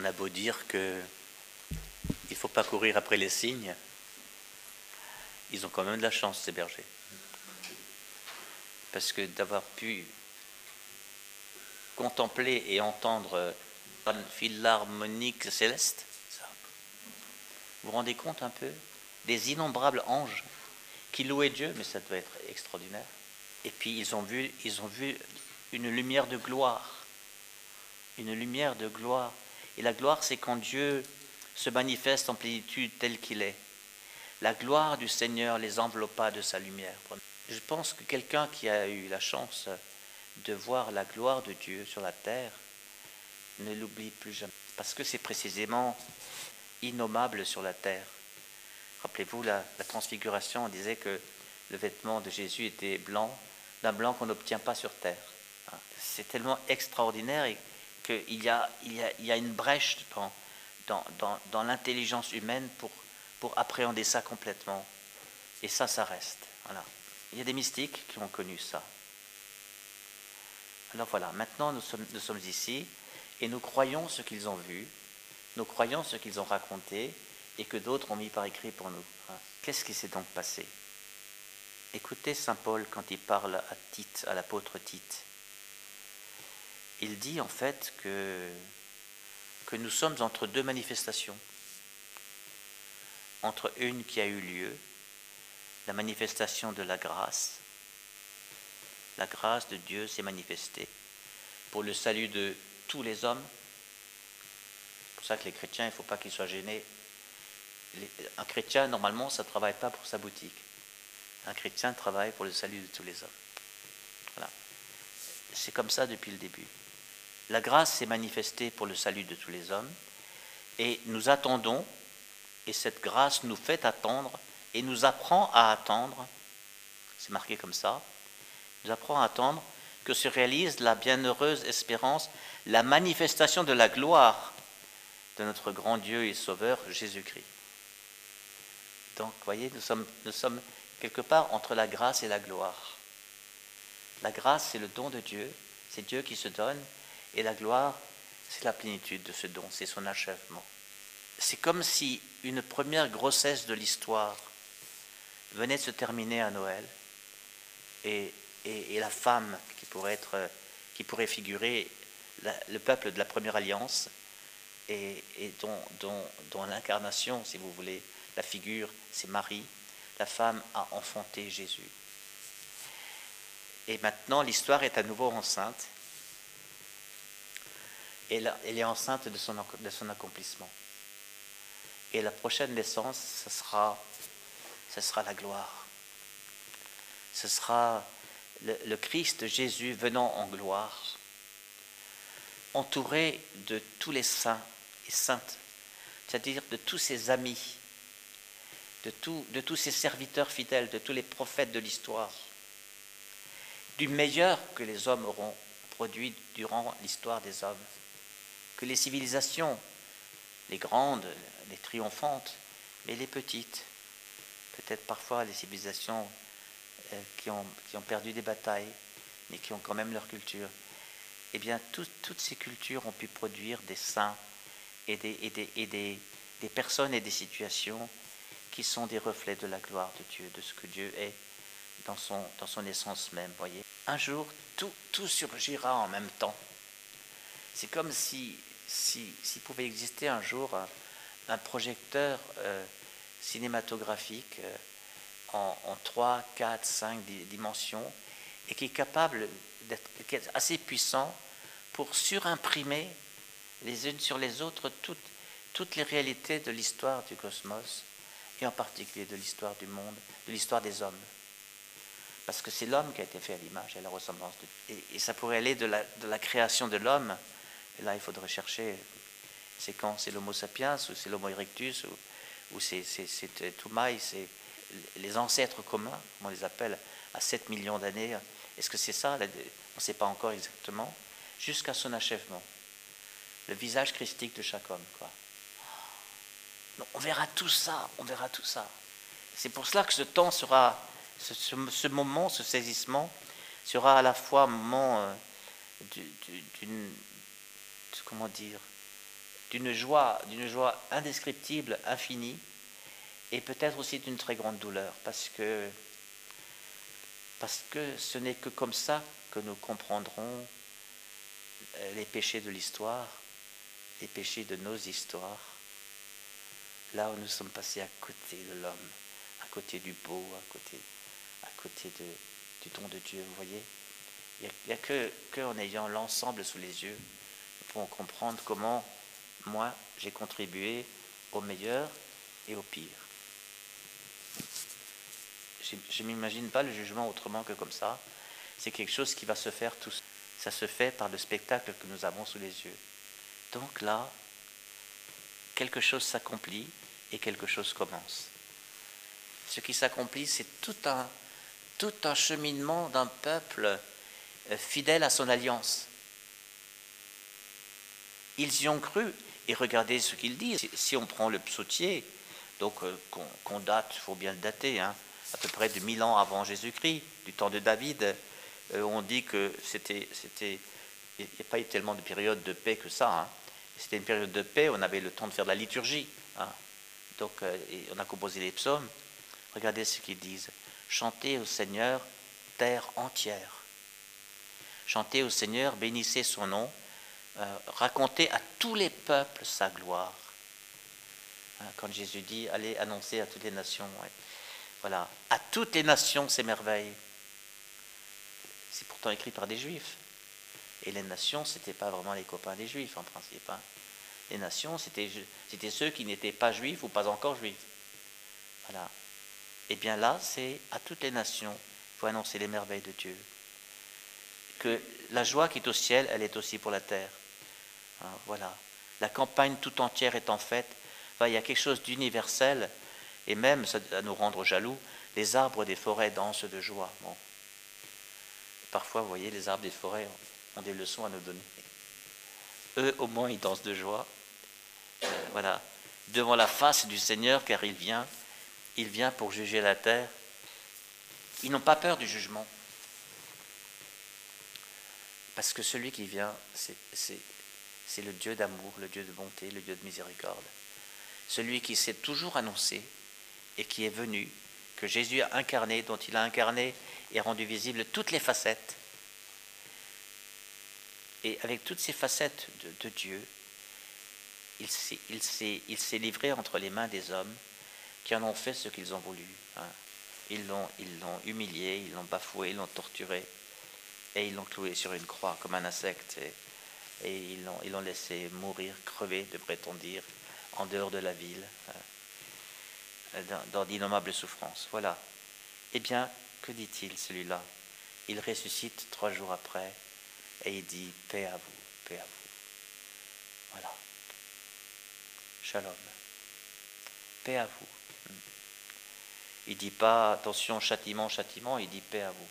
On a beau dire que il ne faut pas courir après les signes, ils ont quand même de la chance, ces bergers. Parce que d'avoir pu contempler et entendre une philharmonique céleste, vous vous rendez compte un peu des innombrables anges qui louaient Dieu, mais ça devait être extraordinaire. Et puis ils ont vu, ils ont vu une lumière de gloire, une lumière de gloire. Et la gloire, c'est quand Dieu se manifeste en plénitude tel qu'il est. La gloire du Seigneur les enveloppa de sa lumière. Je pense que quelqu'un qui a eu la chance de voir la gloire de Dieu sur la terre ne l'oublie plus jamais. Parce que c'est précisément innommable sur la terre. Rappelez-vous, la, transfiguration, on disait que le vêtement de Jésus était blanc, d'un blanc qu'on n'obtient pas sur terre. C'est tellement extraordinaire qu'il y a, y, une brèche dans, l'intelligence humaine pour, appréhender ça complètement. Et ça, ça reste. Il y a des mystiques qui ont connu ça. Alors voilà, maintenant nous sommes, ici et nous croyons ce qu'ils ont vu, nous croyons ce qu'ils ont raconté et que d'autres ont mis par écrit pour nous. Qu'est-ce qui s'est donc passé? Écoutez Saint Paul quand il parle à à l'apôtre Tite. Il dit en fait que, nous sommes entre deux manifestations. Entre une qui a eu lieu, la manifestation de la grâce. La grâce de Dieu s'est manifestée pour le salut de tous les hommes. C'est pour ça que les chrétiens, il ne faut pas qu'ils soient gênés. Un chrétien, normalement, ça ne travaille pas pour sa boutique. Un chrétien travaille pour le salut de tous les hommes. Voilà. C'est comme ça depuis le début. La grâce s'est manifestée pour le salut de tous les hommes et nous attendons, et cette grâce nous fait attendre et nous apprend à attendre, c'est marqué comme ça, nous apprend à attendre que se réalise la bienheureuse espérance, la manifestation de la gloire de notre grand Dieu et Sauveur Jésus-Christ. Donc, voyez, nous sommes, nous sommes quelque part entre la grâce et la gloire. La grâce, c'est le don de Dieu, c'est Dieu qui se donne, et la gloire, c'est la plénitude de ce don, c'est son achèvement. C'est comme si une première grossesse de l'histoire venait de se terminer à Noël, et, la femme qui pourrait, figurer le peuple de la première alliance, et, dont l'incarnation, si vous voulez, la figure, c'est Marie, la femme a enfanté Jésus. Et maintenant, l'histoire est à nouveau enceinte. Elle est enceinte de son, accomplissement. Et la prochaine naissance, ce sera, la gloire. Ce sera le, Christ Jésus venant en gloire, entouré de tous les saints et saintes, c'est-à-dire de tous ses amis de, tous ces serviteurs fidèles, de tous les prophètes de l'histoire, du meilleur que les hommes auront produit durant l'histoire des hommes, que les civilisations, les grandes, les triomphantes, mais les petites, peut-être parfois les civilisations euh, qui, ont, qui, ont, perdu des batailles, mais qui ont quand même leur culture, eh bien, toutes ces cultures ont pu produire des saints et des, et des personnes et des situations qui sont des reflets de la gloire de Dieu, de ce que Dieu est dans son, dans son essence même. Voyez, un jour, tout, tout surgira en même temps. C'est comme si, s'il pouvait exister un jour un, projecteur euh, cinématographique euh, en, en 3, 4, 5 dimensions et qui est capable d'être assez puissant pour surimprimer les unes sur les autres toutes, les réalités de l'histoire du cosmos et en particulier de l'histoire du monde, de l'histoire des hommes. Parce que c'est l'homme qui a été fait à l'image et à la ressemblance de Dieu. Et, ça pourrait aller de la création de l'homme, et là il faudrait chercher, c'est quand? C'est l'Homo sapiens, ou c'est l'Homo erectus, ou, ou c'est Toumaï, c'est les ancêtres communs, on les appelle, à 7 millions d'années. Est-ce que c'est ça On ne sait pas encore exactement, jusqu'à son achèvement. Le visage christique de chaque homme, quoi. On verra tout ça, on verra tout ça. C'est pour cela que ce temps sera, ce, moment, ce saisissement, sera à la fois un moment euh, d'une, comment dire, d'une joie, d'une joie indescriptible, infinie, et peut-être aussi d'une très grande douleur, parce que, parce que ce n'est que comme ça que nous comprendrons euh, les péchés de l'histoire, les péchés de nos histoires, là où nous sommes passés à côté de l'homme, à côté du beau, à côté, du don de Dieu, vous voyez. Il n'y a, que en ayant l'ensemble sous les yeux, pouvons comprendre comment moi j'ai contribué au meilleur et au pire. Je ne m'imagine pas le jugement autrement que comme ça. C'est quelque chose qui va se faire tout Ça se fait par le spectacle que nous avons sous les yeux. Donc là, quelque chose s'accomplit et quelque chose commence. Ce qui s'accomplit, c'est tout un, tout un cheminement d'un peuple euh, fidèle à son alliance. Ils y ont cru, et regardez ce qu'ils disent. Si on prend le psautier, donc euh, qu'on date, il faut bien le dater, hein, à peu près de 1000 ans avant Jésus-Christ, du temps de David, euh, on dit que c'était, il n'y a pas eu tellement de période de paix que ça. Hein. C'était une période de paix, on avait le temps de faire de la liturgie. Hein. Donc, euh, on a composé les psaumes. Regardez ce qu'ils disent. Chantez au Seigneur, terre entière. Chantez au Seigneur, bénissez son nom. Euh, racontez à tous les peuples sa gloire. Hein, quand Jésus dit, allez annoncer à toutes les nations. Voilà, à toutes les nations ses merveilles. C'est pourtant écrit par des juifs. Et les nations, ce n'étaient pas vraiment les copains des juifs en principe. Hein. Les nations, c'était ceux qui n'étaient pas juifs ou pas encore juifs. Voilà. Et eh bien là, c'est à toutes les nations, il faut annoncer les merveilles de Dieu. Que la joie qui est au ciel, elle est aussi pour la terre. Hein, voilà. La campagne tout entière est en fait. il y a quelque chose d'universel, et même, ça va nous rendre jaloux, les arbres des forêts dansent de joie. Parfois, vous voyez, les arbres des forêts ont des leçons à nous donner. Eux, au moins, ils dansent de joie. Euh, voilà. Devant la face du Seigneur, car il vient, il vient pour juger la terre. Ils n'ont pas peur du jugement. Parce que celui qui vient, c'est le Dieu d'amour, le Dieu de bonté, le Dieu de miséricorde. Celui qui s'est toujours annoncé et qui est venu, que Jésus a incarné, dont il a incarné et rendu visible toutes les facettes. Et avec toutes ces facettes de, Dieu, il s'est livré entre les mains des hommes qui en ont fait ce qu'ils ont voulu. Hein. Ils l'ont humilié, ils l'ont bafoué, ils l'ont torturé, et ils l'ont cloué sur une croix comme un insecte, ils l'ont laissé mourir, crever, devrait-on en dehors de la ville, hein, dans, d'innommables souffrances. Voilà. Eh bien, que dit-il celui-là? Il ressuscite trois jours après et il dit paix à vous, paix à vous. Voilà. Shalom. Paix à vous. Il dit pas attention, châtiment, châtiment, il dit paix à vous.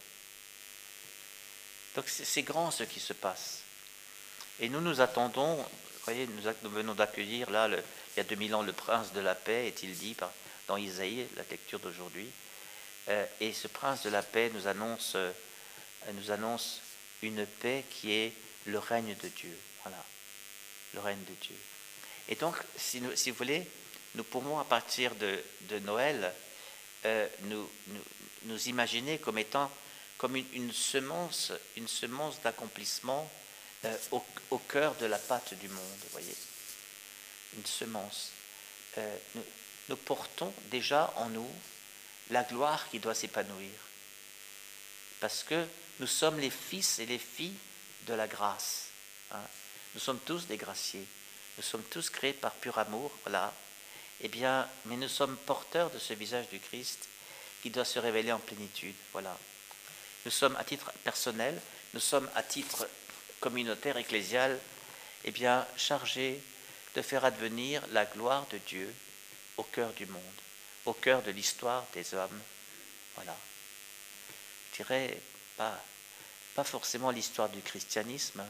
Donc c'est grand ce qui se passe. Et nous nous attendons, vous voyez, nous, venons d'accueillir là, il y a 2000 ans, le prince de la paix, est-il dit dans Isaïe, la lecture d'aujourd'hui. Euh, et ce prince de la paix nous annonce, euh, nous annonce une paix qui est le règne de Dieu. Voilà, le règne de Dieu. Et donc, si, vous voulez, nous pourrons à partir de, Noël euh, nous, nous, imaginer comme étant comme une, semence, une semence d'accomplissement au, au, cœur de la pâte du monde, voyez. Une semence. nous, nous portons déjà en nous la gloire qui doit s'épanouir. Parce que nous sommes les fils et les filles de la grâce. Hein. Nous sommes tous des graciés. Nous sommes tous créés par pur amour, voilà. Eh bien, mais nous sommes porteurs de ce visage du Christ qui doit se révéler en plénitude, voilà. Nous sommes à titre personnel, nous sommes à titre communautaire, ecclésial, eh bien, chargés de faire advenir la gloire de Dieu au cœur du monde au cœur de l'histoire des hommes. Voilà. Je dirais pas, pas forcément l'histoire du christianisme.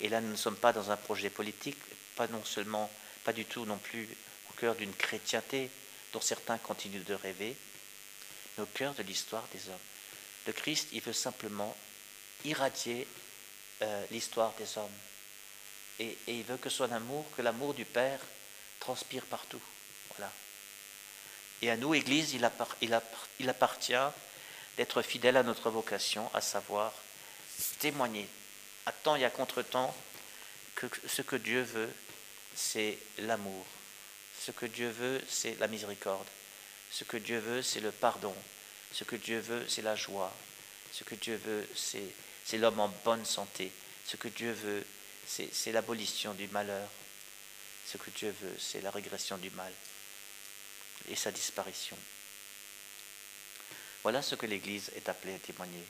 Et là, nous ne sommes pas dans un projet politique, pas non seulement, pas du tout non plus au cœur d'une chrétienté dont certains continuent de rêver, mais au cœur de l'histoire des hommes. Le Christ, il veut simplement irradier euh, l'histoire des hommes. et, il veut que son amour, que l'amour du Père transpire partout. Voilà. Et à nous, Église, il, appartient d'être fidèle à notre vocation, à savoir témoigner à temps et à contre-temps que ce que Dieu veut, c'est l'amour. Ce que Dieu veut, c'est la miséricorde. Ce que Dieu veut, c'est le pardon. Ce que Dieu veut, c'est la joie. Ce que Dieu veut, c'est l'homme en bonne santé. Ce que Dieu veut, c'est l'abolition du malheur. Ce que Dieu veut, c'est la régression du mal et sa disparition. Voilà ce que l'Église est appelée à témoigner.